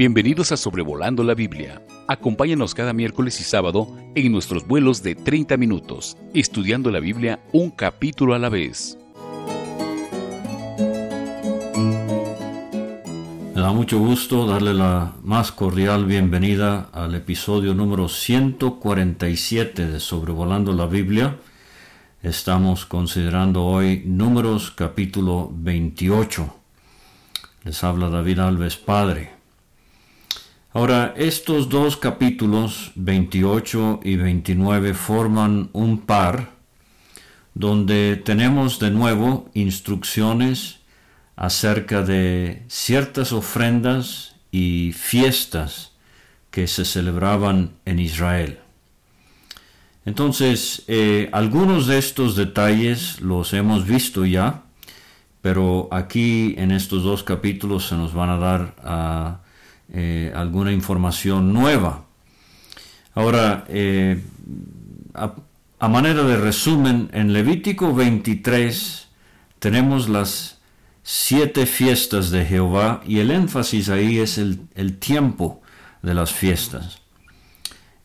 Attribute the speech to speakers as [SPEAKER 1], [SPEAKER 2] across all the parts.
[SPEAKER 1] Bienvenidos a Sobrevolando la Biblia. Acompáñanos cada miércoles y sábado en nuestros vuelos de 30 minutos, estudiando la Biblia un capítulo a la vez.
[SPEAKER 2] Me da mucho gusto darle la más cordial bienvenida al episodio número 147 de Sobrevolando la Biblia. Estamos considerando hoy Números capítulo 28. Les habla David Alves Padre. Ahora, estos dos capítulos, 28 y 29, forman un par donde tenemos de nuevo instrucciones acerca de ciertas ofrendas y fiestas que se celebraban en Israel. Entonces, eh, algunos de estos detalles los hemos visto ya, pero aquí en estos dos capítulos se nos van a dar a eh, alguna información nueva. Ahora, eh, a, manera de resumen, en Levítico 23 tenemos las siete fiestas de Jehová y el énfasis ahí es el, tiempo de las fiestas.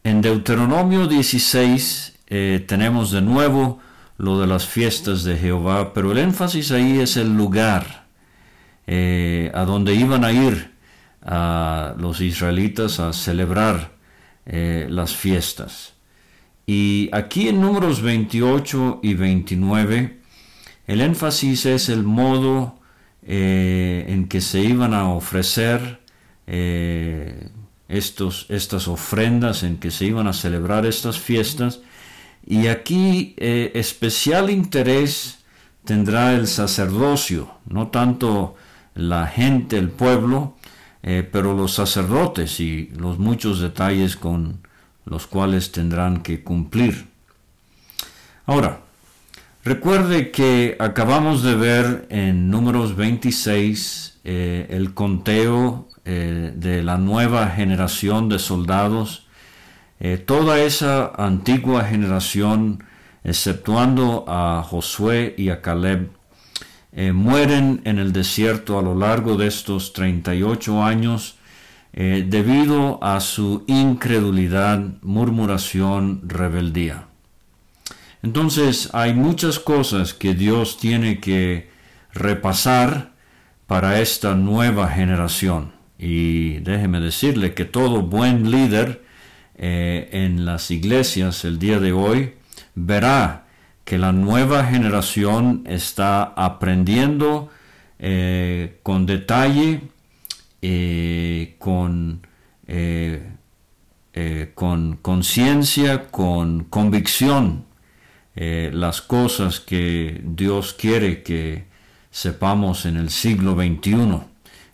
[SPEAKER 2] En Deuteronomio 16 eh, tenemos de nuevo lo de las fiestas de Jehová, pero el énfasis ahí es el lugar a donde iban a ir a los israelitas a celebrar eh, las fiestas. Y aquí en números 28 y 29, el énfasis es el modo eh, en que se iban a ofrecer eh, estos, estas ofrendas, en que se iban a celebrar estas fiestas. Y aquí especial interés tendrá el sacerdocio, no tanto la gente, el pueblo, eh, pero los sacerdotes y los muchos detalles con los cuales tendrán que cumplir. Ahora, recuerde que acabamos de ver en números 26 eh, el conteo eh, de la nueva generación de soldados, toda esa antigua generación, exceptuando a Josué y a Caleb, eh, mueren en el desierto a lo largo de estos 38 años eh, debido a su incredulidad, murmuración, rebeldía. Entonces hay muchas cosas que Dios tiene que repasar para esta nueva generación. Y déjeme decirle que todo buen líder eh, en las iglesias el día de hoy verá que la nueva generación está aprendiendo eh, con detalle, eh, con eh, con conciencia, con convicción, las cosas que Dios quiere que sepamos en el siglo XXI,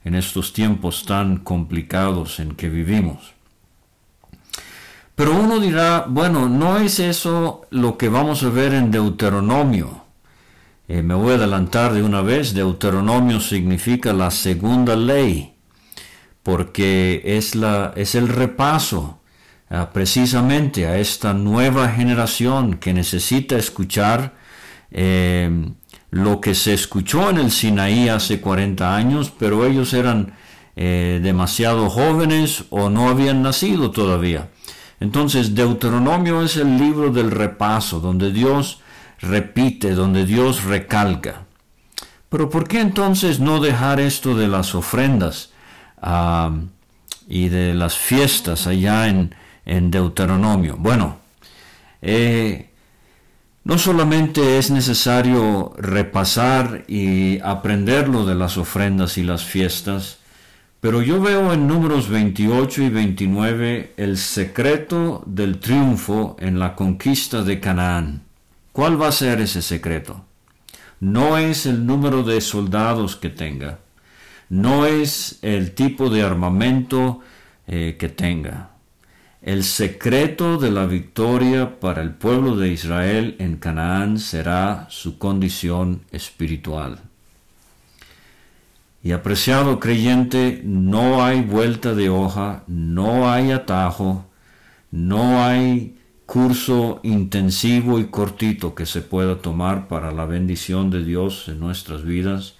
[SPEAKER 2] en estos tiempos tan complicados en que vivimos. Pero uno dirá, bueno, no es eso lo que vamos a ver en Deuteronomio. Eh, me voy a adelantar de una vez, Deuteronomio significa la segunda ley, porque es, la, es el repaso ah, precisamente a esta nueva generación que necesita escuchar eh, lo que se escuchó en el Sinaí hace 40 años, pero ellos eran eh, demasiado jóvenes o no habían nacido todavía. Entonces, Deuteronomio es el libro del repaso, donde Dios repite, donde Dios recalca. Pero ¿por qué entonces no dejar esto de las ofrendas y de las fiestas allá en, Deuteronomio? Bueno, eh, no solamente es necesario repasar y aprender lo de las ofrendas y las fiestas, pero yo veo en números 28 y 29 el secreto del triunfo en la conquista de Canaán. ¿Cuál va a ser ese secreto? No es el número de soldados que tenga, no es el tipo de armamento eh, que tenga. El secreto de la victoria para el pueblo de Israel en Canaán será su condición espiritual. Y apreciado creyente, no hay vuelta de hoja, no hay atajo, no hay curso intensivo y cortito que se pueda tomar para la bendición de Dios en nuestras vidas.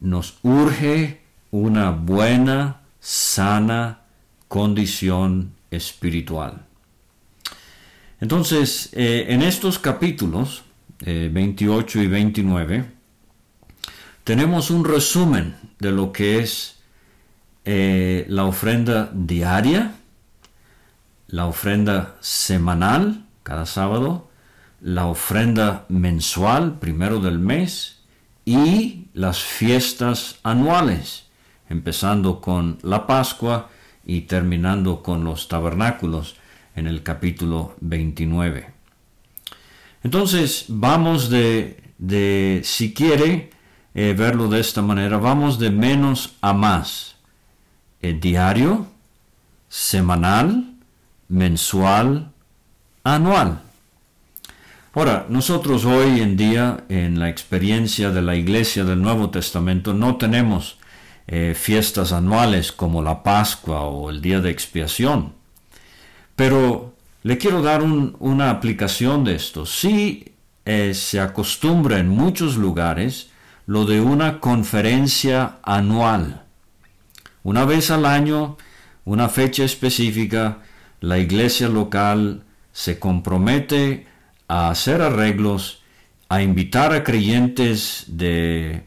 [SPEAKER 2] Nos urge una buena sana condición espiritual. Entonces, eh, en estos capítulos 28 eh, y 29, tenemos un resumen de lo que es eh, la ofrenda diaria, la ofrenda semanal, cada sábado, la ofrenda mensual, primero del mes, y las fiestas anuales, empezando con la Pascua y terminando con los tabernáculos en el capítulo 29. Entonces, vamos de, de si quiere eh, verlo de esta manera, vamos de menos a más. El diario, semanal, mensual, anual. Ahora, nosotros hoy en día, en la experiencia de la iglesia del Nuevo Testamento, no tenemos eh, fiestas anuales como la Pascua o el Día de Expiación. Pero le quiero dar una aplicación de esto. Si eh, se acostumbra en muchos lugares lo de una conferencia anual. Una vez al año, una fecha específica, la iglesia local se compromete a hacer arreglos, a invitar a creyentes de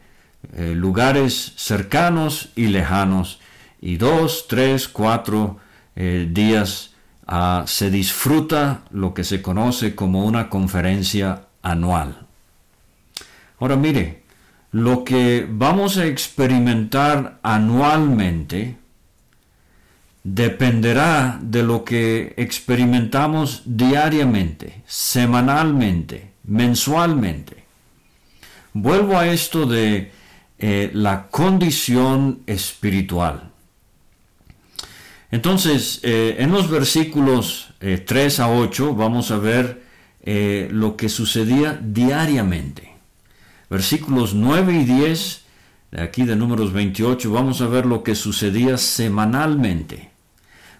[SPEAKER 2] eh, lugares cercanos y lejanos, y dos, tres, cuatro eh, días ah, se disfruta lo que se conoce como una conferencia anual. Ahora mire, lo que vamos a experimentar anualmente dependerá de lo que experimentamos diariamente, semanalmente, mensualmente. Vuelvo a esto de eh, la condición espiritual. Entonces, eh, en los versículos 3 eh, a 8 vamos a ver lo que sucedía diariamente. Versículos 9 y 10, de aquí de números 28, vamos a ver lo que sucedía semanalmente.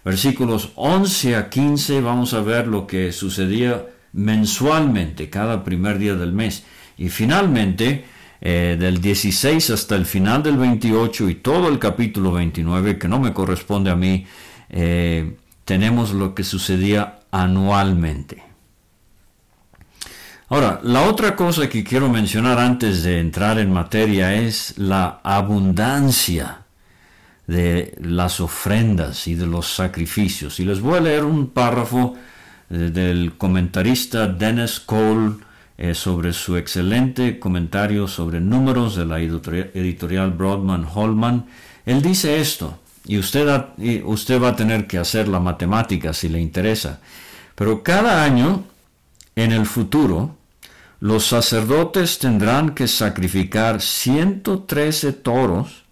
[SPEAKER 2] Versículos 11 a 15 vamos a ver lo que sucedía mensualmente, cada primer día del mes. Y finalmente, eh, del 16 hasta el final del 28 y todo el capítulo 29, que no me corresponde a mí, eh, tenemos lo que sucedía anualmente. Ahora, la otra cosa que quiero mencionar antes de entrar en materia es la abundancia de las ofrendas y de los sacrificios. Y les voy a leer un párrafo eh, del comentarista Dennis Cole eh, sobre su excelente comentario sobre números de la editorial Broadman Holman. Él dice esto, y usted, y usted va a tener que hacer la matemática si le interesa, pero cada año en el futuro, los sacerdotes tendrán que sacrificar 113 toros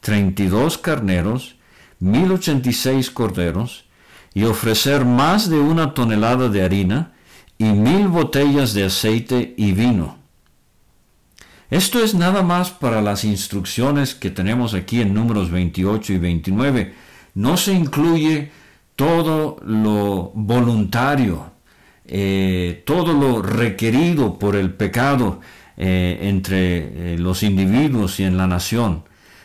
[SPEAKER 2] 32 carneros, 1086 corderos, y ofrecer más de una tonelada de harina y mil botellas de aceite y vino. Esto es nada más para las instrucciones que tenemos aquí en números 28 y 29. No se incluye todo lo voluntario, eh, todo lo requerido por el pecado eh, entre eh, los individuos y en la nación.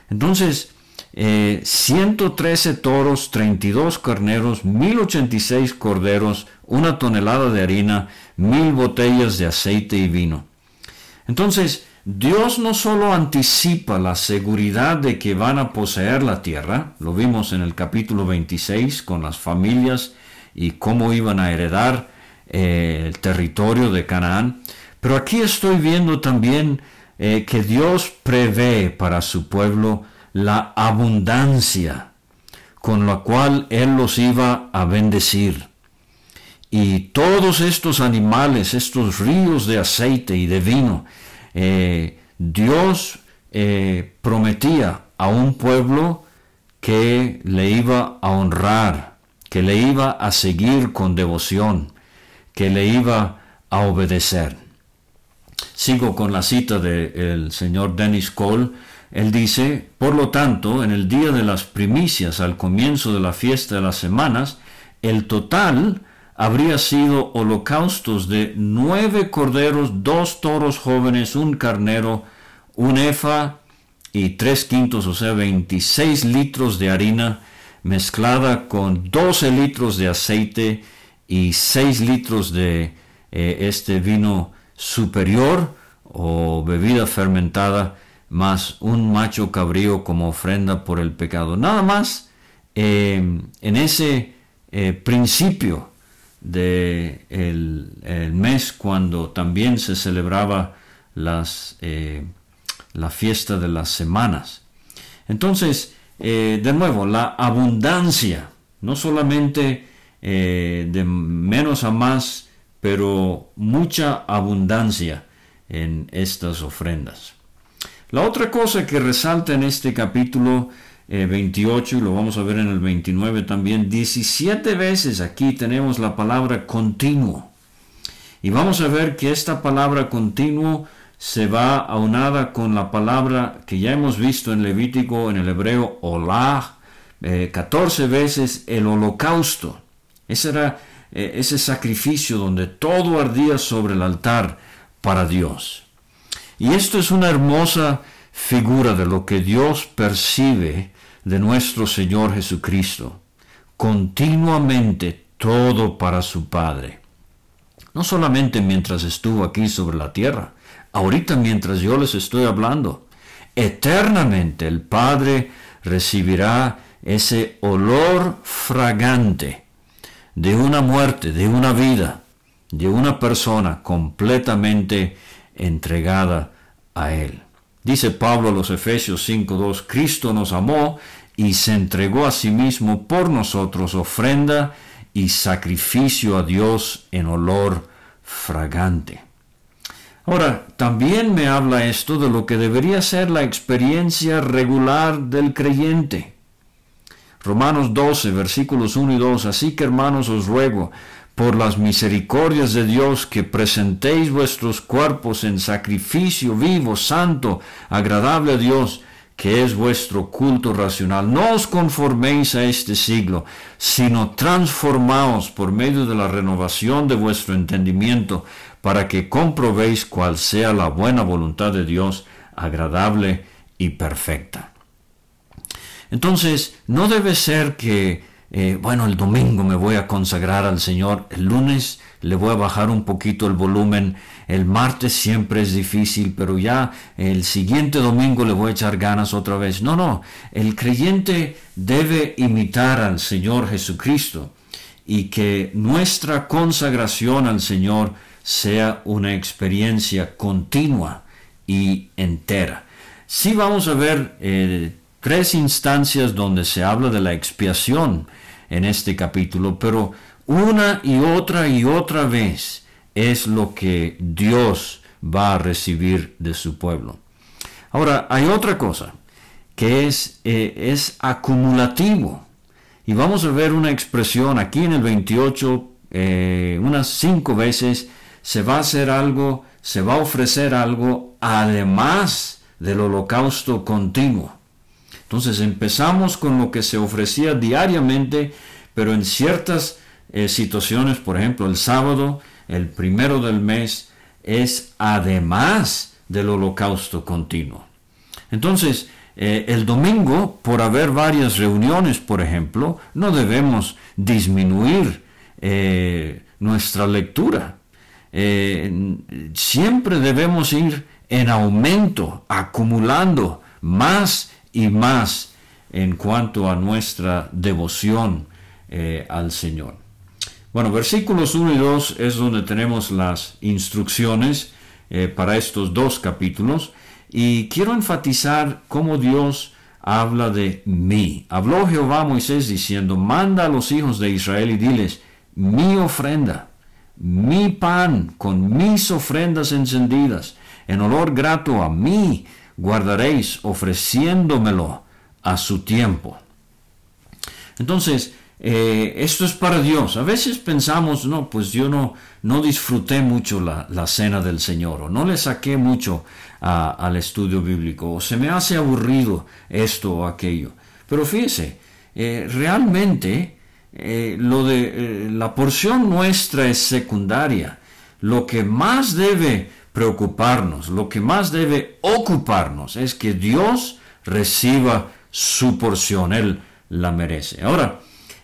[SPEAKER 2] Entonces, 113 eh, toros, 32 carneros, 1086 corderos, una tonelada de harina, mil botellas de aceite y vino. Entonces, Dios no solo anticipa la seguridad de que van a poseer la tierra, lo vimos en el capítulo 26 con las familias y cómo iban a heredar eh, el territorio de Canaán, pero aquí estoy viendo también eh, que Dios prevé para su pueblo la abundancia con la cual Él los iba a bendecir. Y todos estos animales, estos ríos de aceite y de vino, eh, Dios prometía a un pueblo que le iba a honrar, que le iba a seguir con devoción, que le iba a obedecer. Sigo con la cita del señor Dennis Cole. Él dice, por lo tanto, en el día de las primicias, al comienzo de la fiesta de las semanas, el total habría sido holocaustos de nueve corderos, dos toros jóvenes, un carnero, un efa y 3 quintos, o sea, 26 litros de harina mezclada con 12 litros de aceite y 6 litros de eh, este vino superior o bebida fermentada más un macho cabrío como ofrenda por el pecado. Nada más eh, en ese eh, principio de el, mes cuando también se celebraba las, la fiesta de las semanas. Entonces, de nuevo, la abundancia, no solamente de menos a más, pero mucha abundancia en estas ofrendas. La otra cosa que resalta en este capítulo 28, eh, y lo vamos a ver en el 29 también, 17 veces aquí tenemos la palabra continuo. Y vamos a ver que esta palabra continuo se va aunada con la palabra que ya hemos visto en Levítico, en el hebreo, olah, 14 eh, veces el holocausto. Ese era eh, ese sacrificio donde todo ardía sobre el altar para Dios. Y esto es una hermosa figura de lo que Dios percibe de nuestro Señor Jesucristo. Continuamente todo para su Padre. No solamente mientras estuvo aquí sobre la tierra, ahorita mientras yo les estoy hablando. Eternamente el Padre recibirá ese olor fragante de una muerte, de una vida, de una persona completamente entregada a Él. Dice Pablo a los Efesios 5.2, Cristo nos amó y se entregó a sí mismo por nosotros ofrenda y sacrificio a Dios en olor fragante. Ahora, también me habla esto de lo que debería ser la experiencia regular del creyente. Romanos 12, versículos 1 y 2. Así que hermanos os ruego, por las misericordias de Dios, que presentéis vuestros cuerpos en sacrificio vivo, santo, agradable a Dios, que es vuestro culto racional. No os conforméis a este siglo, sino transformaos por medio de la renovación de vuestro entendimiento, para que comprobéis cuál sea la buena voluntad de Dios, agradable y perfecta. Entonces, no debe ser que, eh, bueno, el domingo me voy a consagrar al Señor, el lunes le voy a bajar un poquito el volumen, el martes siempre es difícil, pero ya el siguiente domingo le voy a echar ganas otra vez. No, no, el creyente debe imitar al Señor Jesucristo y que nuestra consagración al Señor sea una experiencia continua y entera. Sí vamos a ver eh, tres instancias donde se habla de la expiación en este capítulo, pero una y otra y otra vez es lo que Dios va a recibir de su pueblo. Ahora, hay otra cosa que es, eh, es acumulativo. Y vamos a ver una expresión aquí en el 28, eh, unas cinco veces, se va a hacer algo, se va a ofrecer algo además del holocausto continuo. Entonces empezamos con lo que se ofrecía diariamente, pero en ciertas eh, situaciones, por ejemplo, el sábado, el primero del mes, es además del holocausto continuo. Entonces, eh, el domingo, por haber varias reuniones, por ejemplo, no debemos disminuir eh, nuestra lectura. siempre debemos ir en aumento, acumulando más y más en cuanto a nuestra devoción eh, al Señor. Bueno, versículos 1 y 2 es donde tenemos las instrucciones eh, para estos dos capítulos y quiero enfatizar cómo Dios habla de mí. Habló Jehová a Moisés diciendo, manda a los hijos de Israel y diles, mi ofrenda, mi pan con mis ofrendas encendidas, en olor grato a mí, guardaréis ofreciéndomelo a su tiempo. Entonces, eh, esto es para Dios. A veces pensamos, no, pues yo no, no disfruté mucho la, cena del Señor, o no le saqué mucho al estudio bíblico, o se me hace aburrido esto o aquello. Pero fíjese, eh, realmente eh, lo de la porción nuestra es secundaria. Lo que más debe preocuparnos, lo que más debe ocuparnos es que Dios reciba su porción, Él la merece. Ahora,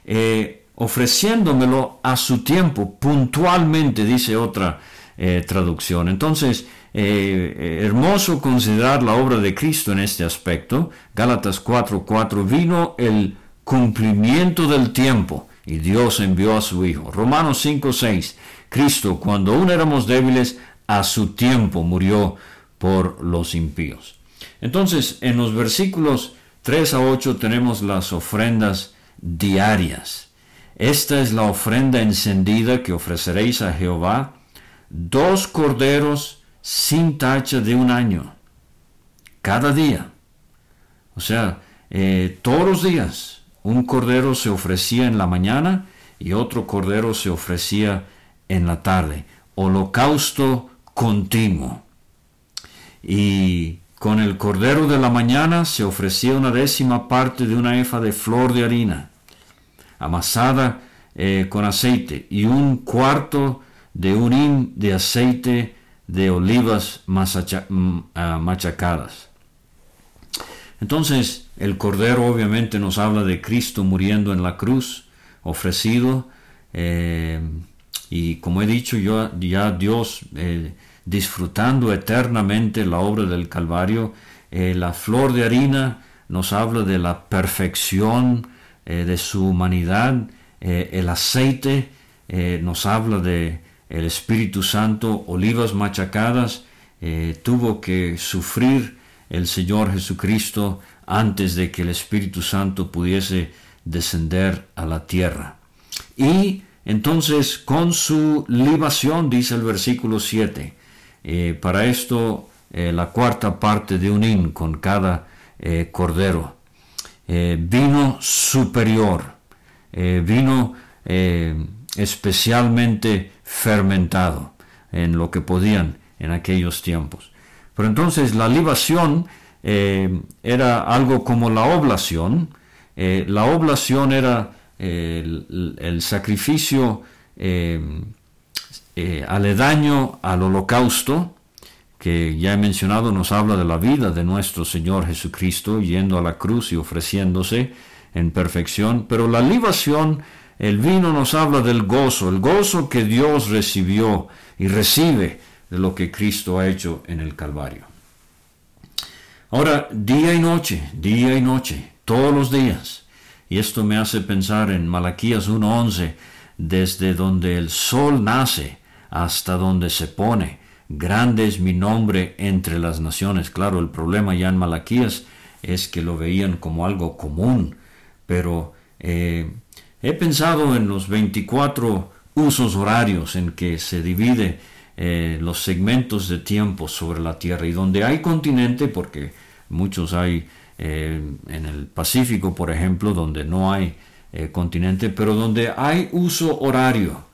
[SPEAKER 2] eh, ofreciéndomelo a su tiempo, puntualmente, dice otra eh, traducción. Entonces, eh, hermoso considerar la obra de Cristo en este aspecto. Gálatas 4:4 vino el cumplimiento del tiempo y Dios envió a su Hijo. Romanos 5:6 Cristo, cuando aún éramos débiles, a su tiempo murió por los impíos. Entonces, en los versículos 3 a 8 tenemos las ofrendas diarias. Esta es la ofrenda encendida que ofreceréis a Jehová, dos corderos sin tacha de un año, cada día. O sea, eh, todos los días un cordero se ofrecía en la mañana y otro cordero se ofrecía en la tarde. Holocausto continuo. Y con el cordero de la mañana se ofrecía una décima parte de una efa de flor de harina, amasada eh, con aceite, y un cuarto de un hin de aceite de olivas ah, machacadas. Entonces, el cordero obviamente nos habla de Cristo muriendo en la cruz, ofrecido, eh, y como he dicho, yo, ya Dios eh, disfrutando eternamente la obra del Calvario. Eh, la flor de harina nos habla de la perfección eh, de su humanidad. Eh, el aceite nos habla de el Espíritu Santo, olivas machacadas. tuvo que sufrir el Señor Jesucristo antes de que el Espíritu Santo pudiese descender a la tierra. Y entonces con su libación, dice el versículo 7, eh, para esto, eh, la cuarta parte de un hin con cada eh, cordero. vino superior, vino especialmente fermentado en lo que podían en aquellos tiempos. Pero entonces la libación era algo como la oblación. la oblación era el, sacrificio eh, aledaño al holocausto, que ya he mencionado, nos habla de la vida de nuestro Señor Jesucristo yendo a la cruz y ofreciéndose en perfección, pero la libación, el vino nos habla del gozo, el gozo que Dios recibió y recibe de lo que Cristo ha hecho en el Calvario. Ahora, día y noche, día y noche, todos los días. Y esto me hace pensar en Malaquías 1.11, desde donde el sol nace hasta donde se pone. Grande es mi nombre entre las naciones. Claro, el problema ya en Malaquías es que lo veían como algo común, pero eh, he pensado en los 24 usos horarios en que se divide eh, los segmentos de tiempo sobre la Tierra y donde hay continente, porque muchos hay eh, en el Pacífico, por ejemplo, donde no hay continente, pero donde hay uso horario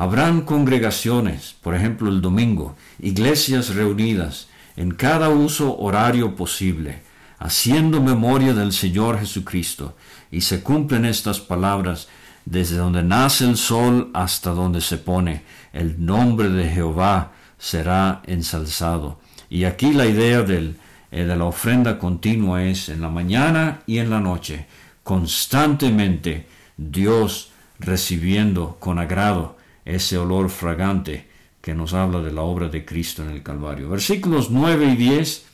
[SPEAKER 2] Habrán congregaciones, por ejemplo el domingo, iglesias reunidas en cada uso horario posible, haciendo memoria del Señor Jesucristo, y se cumplen estas palabras desde donde nace el sol hasta donde se pone, el nombre de Jehová será ensalzado. Y aquí la idea del, eh, de la ofrenda continua es en la mañana y en la noche, constantemente Dios recibiendo con agrado ese olor fragante que nos habla de la obra de Cristo en el Calvario. Versículos 9 y 10,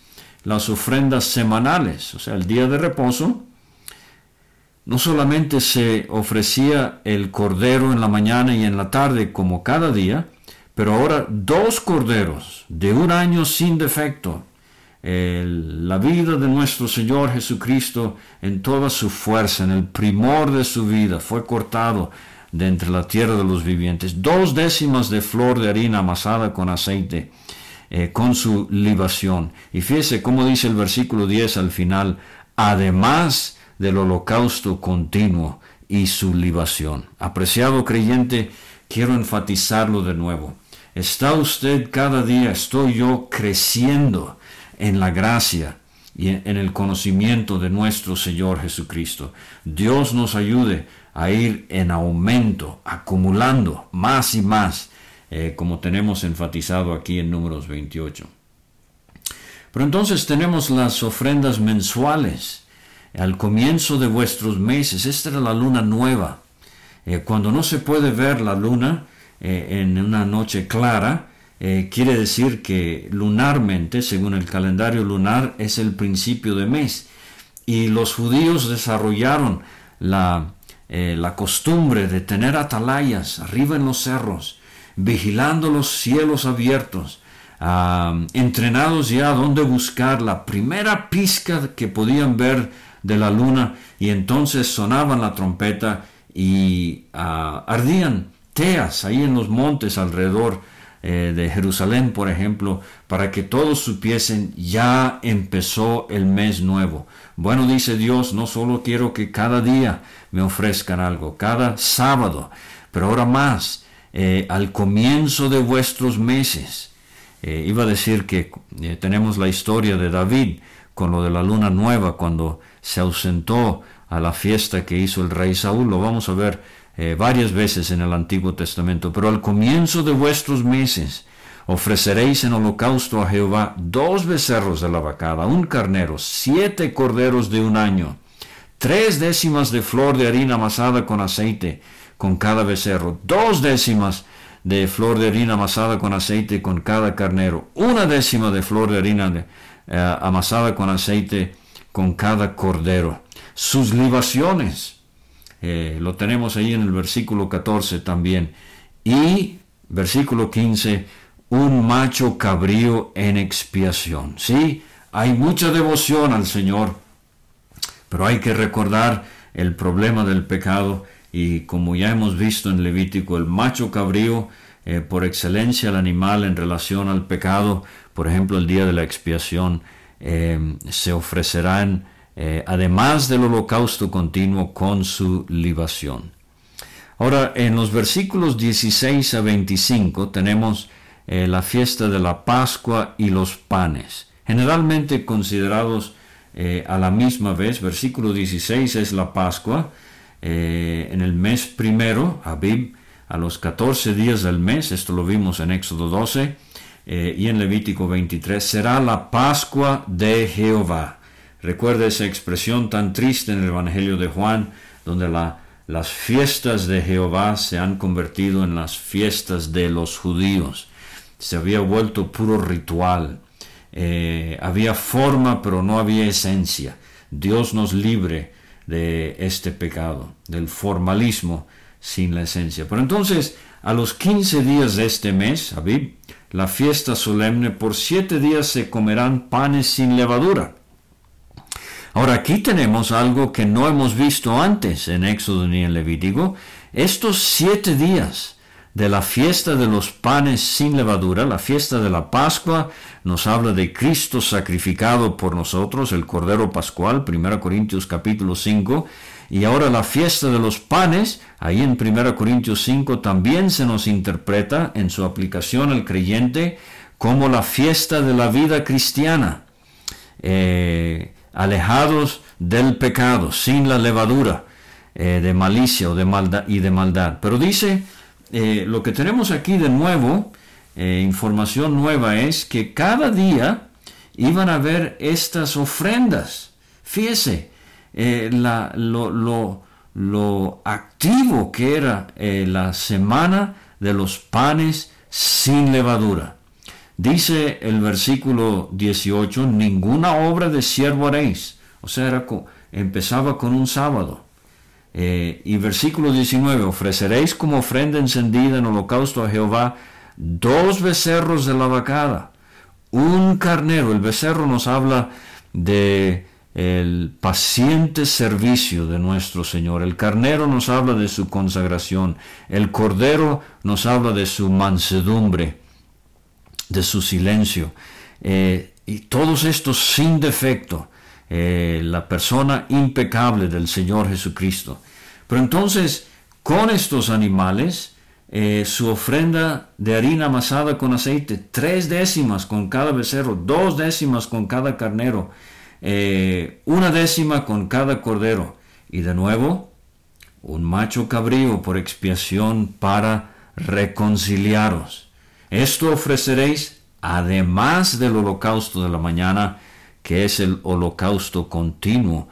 [SPEAKER 2] las ofrendas semanales, o sea, el día de reposo, no solamente se ofrecía el cordero en la mañana y en la tarde como cada día, pero ahora dos corderos de un año sin defecto. la vida de nuestro Señor Jesucristo en toda su fuerza, en el primor de su vida, fue cortado de entre la tierra de los vivientes, dos décimas de flor de harina amasada con aceite, eh, con su libación. Y fíjese cómo dice el versículo 10 al final, además del holocausto continuo y su libación. Apreciado creyente, quiero enfatizarlo de nuevo. Está usted cada día, estoy yo creciendo en la gracia y en el conocimiento de nuestro Señor Jesucristo. Dios nos ayude a ir en aumento, acumulando más y más, eh, como tenemos enfatizado aquí en números 28. Pero entonces tenemos las ofrendas mensuales al comienzo de vuestros meses. Esta era la luna nueva. Eh, cuando no se puede ver la luna eh, en una noche clara, eh, quiere decir que lunarmente, según el calendario lunar, es el principio de mes. Y los judíos desarrollaron la, la costumbre de tener atalayas arriba en los cerros, vigilando los cielos abiertos, entrenados ya dónde buscar la primera pizca que podían ver de la luna y entonces sonaban la trompeta y ah, ardían teas ahí en los montes alrededor eh, de Jerusalén, por ejemplo, para que todos supiesen, ya empezó el mes nuevo. Bueno, dice Dios, no solo quiero que cada día me ofrezcan algo, cada sábado, pero ahora más, eh, al comienzo de vuestros meses. Eh, iba a decir que tenemos la historia de David con lo de la luna nueva, cuando se ausentó a la fiesta que hizo el rey Saúl. Lo vamos a ver eh, varias veces en el Antiguo Testamento. Pero al comienzo de vuestros meses ofreceréis en holocausto a Jehová dos becerros de la vacada, un carnero, siete corderos de un año, tres décimas de flor de harina amasada con aceite con cada becerro, dos décimas de flor de harina amasada con aceite con cada carnero, una décima de flor de harina eh, amasada con aceite con cada cordero. Sus libaciones, eh, lo tenemos ahí en el versículo 14 también. Y versículo 15, un macho cabrío en expiación. Sí, hay mucha devoción al Señor, pero hay que recordar el problema del pecado y como ya hemos visto en Levítico, el macho cabrío, eh, por excelencia el animal en relación al pecado, por ejemplo el día de la expiación, eh, se ofrecerán eh, además del holocausto continuo con su libación. Ahora, en los versículos 16 a 25 tenemos eh, la fiesta de la Pascua y los panes, generalmente considerados a la misma vez. Versículo 16 es la Pascua, en el mes primero, Abib, a los 14 días del mes, esto lo vimos en Éxodo 12, eh, y en Levítico 23, será la Pascua de Jehová. Recuerda esa expresión tan triste en el Evangelio de Juan, donde las fiestas de Jehová se han convertido en las fiestas de los judíos. Se había vuelto puro ritual. Eh, había forma, pero no había esencia. Dios nos libre de este pecado, del formalismo sin la esencia. Pero entonces, a los 15 días de este mes, Abib, la fiesta solemne, por siete días se comerán panes sin levadura. Ahora aquí tenemos algo que no hemos visto antes en Éxodo ni en Levítico. Estos siete días de la fiesta de los panes sin levadura, la fiesta de la Pascua, nos habla de Cristo sacrificado por nosotros, el Cordero Pascual, 1 Corintios capítulo 5, y ahora la fiesta de los panes, ahí en 1 Corintios 5 también se nos interpreta en su aplicación al creyente como la fiesta de la vida cristiana, eh, alejados del pecado, sin la levadura eh, de malicia o y de maldad. Pero dice, eh, lo que tenemos aquí de nuevo, información nueva es que cada día iban a haber estas ofrendas. Fíjese, eh, lo, activo que era eh, la semana de los panes sin levadura. Dice el versículo 18, ninguna obra de siervo haréis. O sea, era empezaba con un sábado. Eh, y versículo 19, ofreceréis como ofrenda encendida en holocausto a Jehová dos becerros de la vacada, un carnero. El becerro nos habla de el paciente servicio de nuestro Señor. El carnero nos habla de su consagración, el cordero nos habla de su mansedumbre, de su silencio. Eh, y todos estos sin defecto, eh, la persona impecable del Señor Jesucristo. Pero entonces, con estos animales, eh, su ofrenda de harina amasada con aceite, tres décimas con cada becerro, dos décimas con cada carnero, eh, una décima con cada cordero, y de nuevo, un macho cabrío por expiación para reconciliaros. Esto ofreceréis además del holocausto de la mañana, que es el holocausto continuo.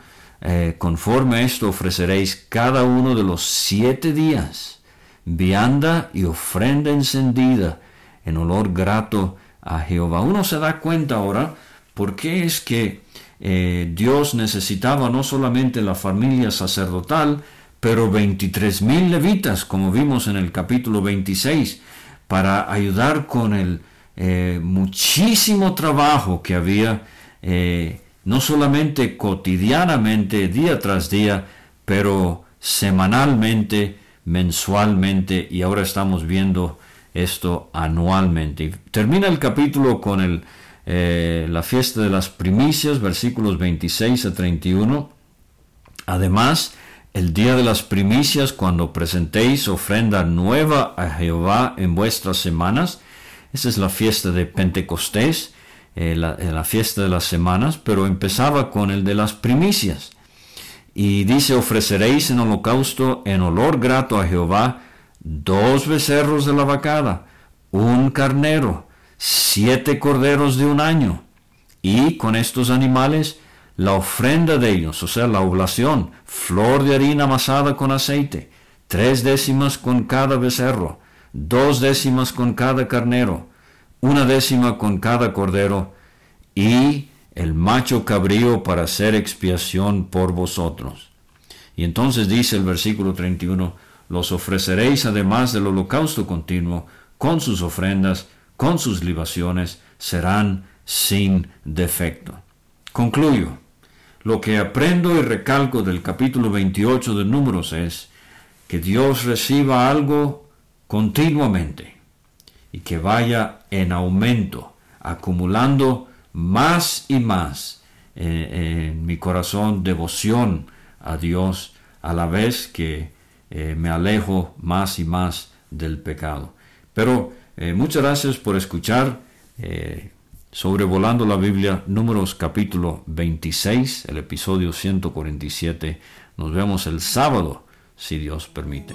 [SPEAKER 2] Eh, conforme a esto ofreceréis cada uno de los siete días vianda y ofrenda encendida en olor grato a Jehová. Uno se da cuenta ahora por qué es que eh, Dios necesitaba no solamente la familia sacerdotal, pero 23 mil levitas, como vimos en el capítulo 26, para ayudar con el eh, muchísimo trabajo que había, no solamente cotidianamente, día tras día, pero semanalmente, mensualmente, y ahora estamos viendo esto anualmente. termina el capítulo con eh, la fiesta de las primicias, versículos 26 a 31. Además, el día de las primicias, cuando presentéis ofrenda nueva a Jehová en vuestras semanas, esa es la fiesta de Pentecostés, eh, la, eh, la, fiesta de las semanas, pero empezaba con el de las primicias. Y dice, ofreceréis en holocausto en olor grato a Jehová dos becerros de la vacada, un carnero, siete corderos de un año. Y con estos animales la ofrenda de ellos, o sea, la oblación, flor de harina amasada con aceite, tres décimas con cada becerro, dos décimas con cada carnero, una décima con cada cordero, y el macho cabrío para hacer expiación por vosotros. Y entonces dice el versículo 31, los ofreceréis además del holocausto continuo, con sus ofrendas, con sus libaciones, serán sin defecto. Concluyo. Lo que aprendo y recalco del capítulo 28 de Números es que Dios reciba algo continuamente y que vaya en aumento, acumulando más y más eh, en mi corazón devoción a Dios a la vez que eh, me alejo más y más del pecado. Pero eh, muchas gracias por escuchar Sobrevolando la Biblia, números capítulo 26, el episodio 147. Nos vemos el sábado, si Dios permite.